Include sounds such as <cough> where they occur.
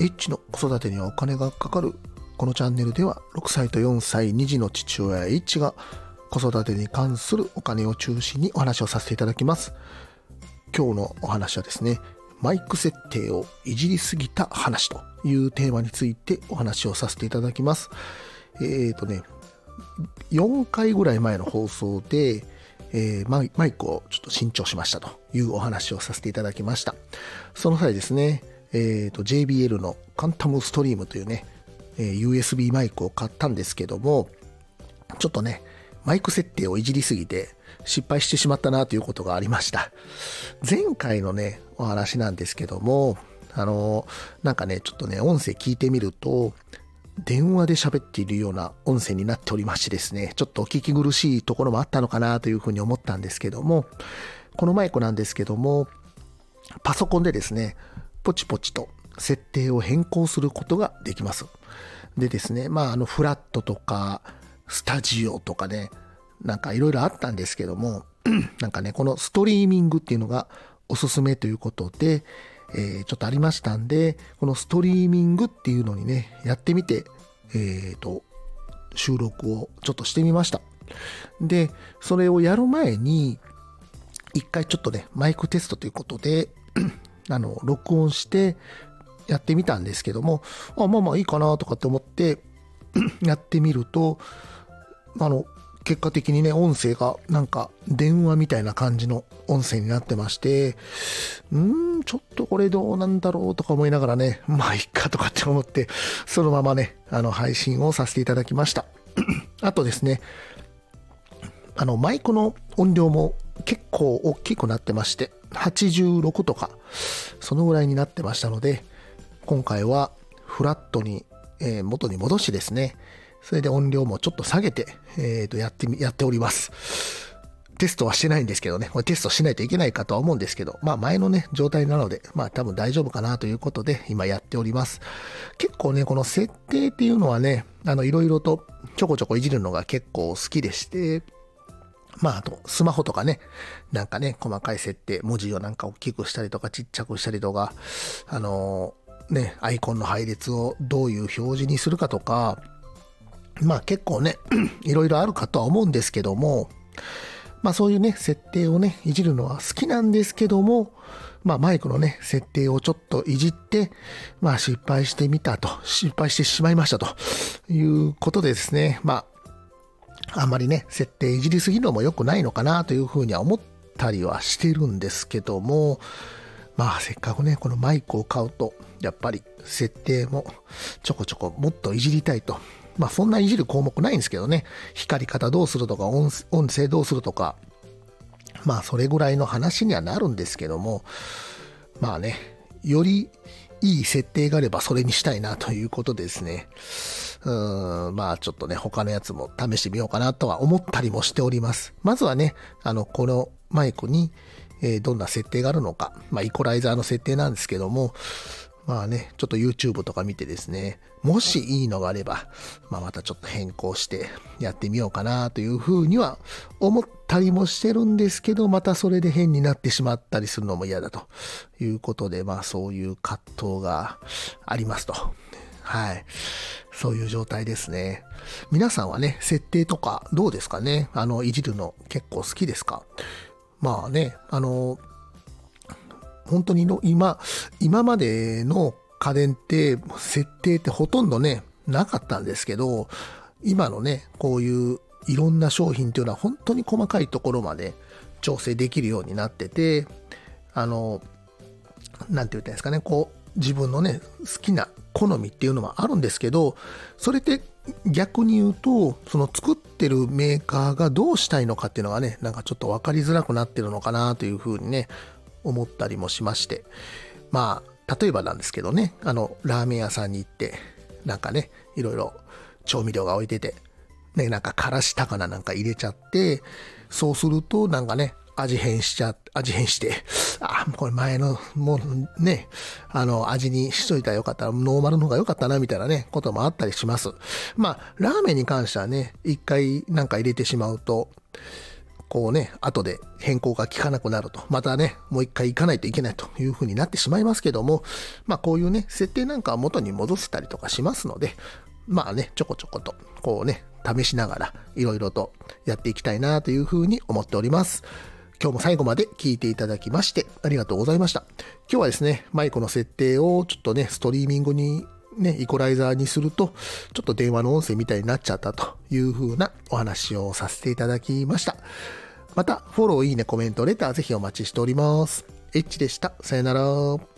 H の子育てにはお金がかかる。このチャンネルでは6歳と4歳2児の父親 H が子育てに関するお金を中心にお話をさせていただきます。今日のお話はですねマイク設定をいじりすぎた話というテーマについてお話をさせていただきます。えっ、ー、とね4回ぐらい前の放送で、えー、マイマイクをちょっと新調しましたというお話をさせていただきました。その際ですね、えーと、JBL のカンタムストリームというね、えー、USB マイクを買ったんですけどもちょっとねマイク設定をいじりすぎて失敗してしまったなということがありました。前回のね、お話なんですけども、あの、なんかね、ちょっとね、音声聞いてみると、電話で喋っているような音声になっておりましてですね、ちょっとお聞き苦しいところもあったのかなというふうに思ったんですけども、このマイクなんですけども、パソコンでですね、ポチポチと設定を変更することができます。でですね、まあ、あの、フラットとか、スタジオとかね、なんかいろいろあったんですけども、<clears throat> なんかね、このストリーミングっていうのがおすすめということで、えー、ちょっとありましたんで、このストリーミングっていうのにね、やってみて、えっ、ー、と、収録をちょっとしてみました。で、それをやる前に、一回ちょっとね、マイクテストということで、あの、録音してやってみたんですけども、あ、まあまあいいかなとかって思って <clears throat> やってみると、あの、結果的にね、音声がなんか電話みたいな感じの音声になってまして、うん、ちょっとこれどうなんだろうとか思いながらね、<laughs> まあいっかとかって思って、そのままね、あの配信をさせていただきました。<clears throat> あとですね、あのマイクの音量も結構大きくなってまして、86とか、そのぐらいになってましたので、今回はフラットに、えー、元に戻しですね、それで音量もちょっと下げて、えー、とやってみ、やっております。テストはしてないんですけどね、これテストしないといけないかとは思うんですけど、まあ前のね、状態なので、まあ多分大丈夫かなということで、今やっております。結構ね、この設定っていうのはね、あの、いろいろとちょこちょこいじるのが結構好きでして、まあ、あと、スマホとかね、なんかね、細かい設定、文字をなんか大きくしたりとか、ちっちゃくしたりとか、あのー、ね、アイコンの配列をどういう表示にするかとか、まあ結構ね、<clears throat> いろいろあるかとは思うんですけども、まあそういうね、設定をね、いじるのは好きなんですけども、まあマイクのね、設定をちょっといじって、まあ失敗してみたと、失敗してしまいましたということでですね、まあ、あんまりね、設定いじりすぎるのも良くないのかなというふうには思ったりはしてるんですけども、まあせっかくね、このマイクを買うと、やっぱり設定もちょこちょこもっといじりたいと。まあそんないじる項目ないんですけどね、光り方どうするとか音声どうするとか、まあそれぐらいの話にはなるんですけども、まあね、よりいい設定があればそれにしたいなということですね。うん、まあちょっとね、他のやつも試してみようかなとは思ったりもしております。まずはね、あの、このマイクに、えー、どんな設定があるのか、まあイコライザーの設定なんですけども、まあね、ちょっと YouTube とか見てですね、もしいいのがあれば、まあまたちょっと変更してやってみようかなというふうには思ったりもしてるんですけど、またそれで変になってしまったりするのも嫌だということで、まあそういう葛藤がありますと。はい。そういう状態ですね。皆さんはね、設定とかどうですかね？あの、いじるの結構好きですか？まあね、あの、本当にの今、今までの家電って設定ってほとんどね、なかったんですけど、今のね、こういういろんな商品っていうのは本当に細かいところまで調整できるようになってて、あの、なんて言ったんですかね、こう、自分のね、好きな好みっていうのもあるんですけど、それって逆に言うと、その作ってるメーカーがどうしたいのかっていうのがね、なんかちょっと分かりづらくなってるのかなというふうにね、思ったりもしまして、まあ、例えばなんですけどね、あの、ラーメン屋さんに行って、なんかね、いろいろ調味料が置いてて、ね、なんかからし高菜なんか入れちゃって、そうするとなんかね、味変しちゃ、味変して、あ、これ前の、もうね、あの、味にしといたらよかった、ノーマルの方が良かったな、みたいなね、こともあったりします。まあ、ラーメンに関してはね、一回なんか入れてしまうと、こうね、後で変更が効かなくなると、またね、もう一回行かないといけないという風になってしまいますけども、まあこういうね、設定なんかは元に戻せたりとかしますので、まあね、ちょこちょこと、こうね、試しながら、いろいろとやっていきたいなという風に思っております。今日も最後まで聞いていただきまして、ありがとうございました。今日はですね、マイクの設定をちょっとね、ストリーミングにね、イコライザーにすると、ちょっと電話の音声みたいになっちゃったという風なお話をさせていただきました。また、フォロー、いいね、コメント、レターぜひお待ちしております。エッチでした。さよなら。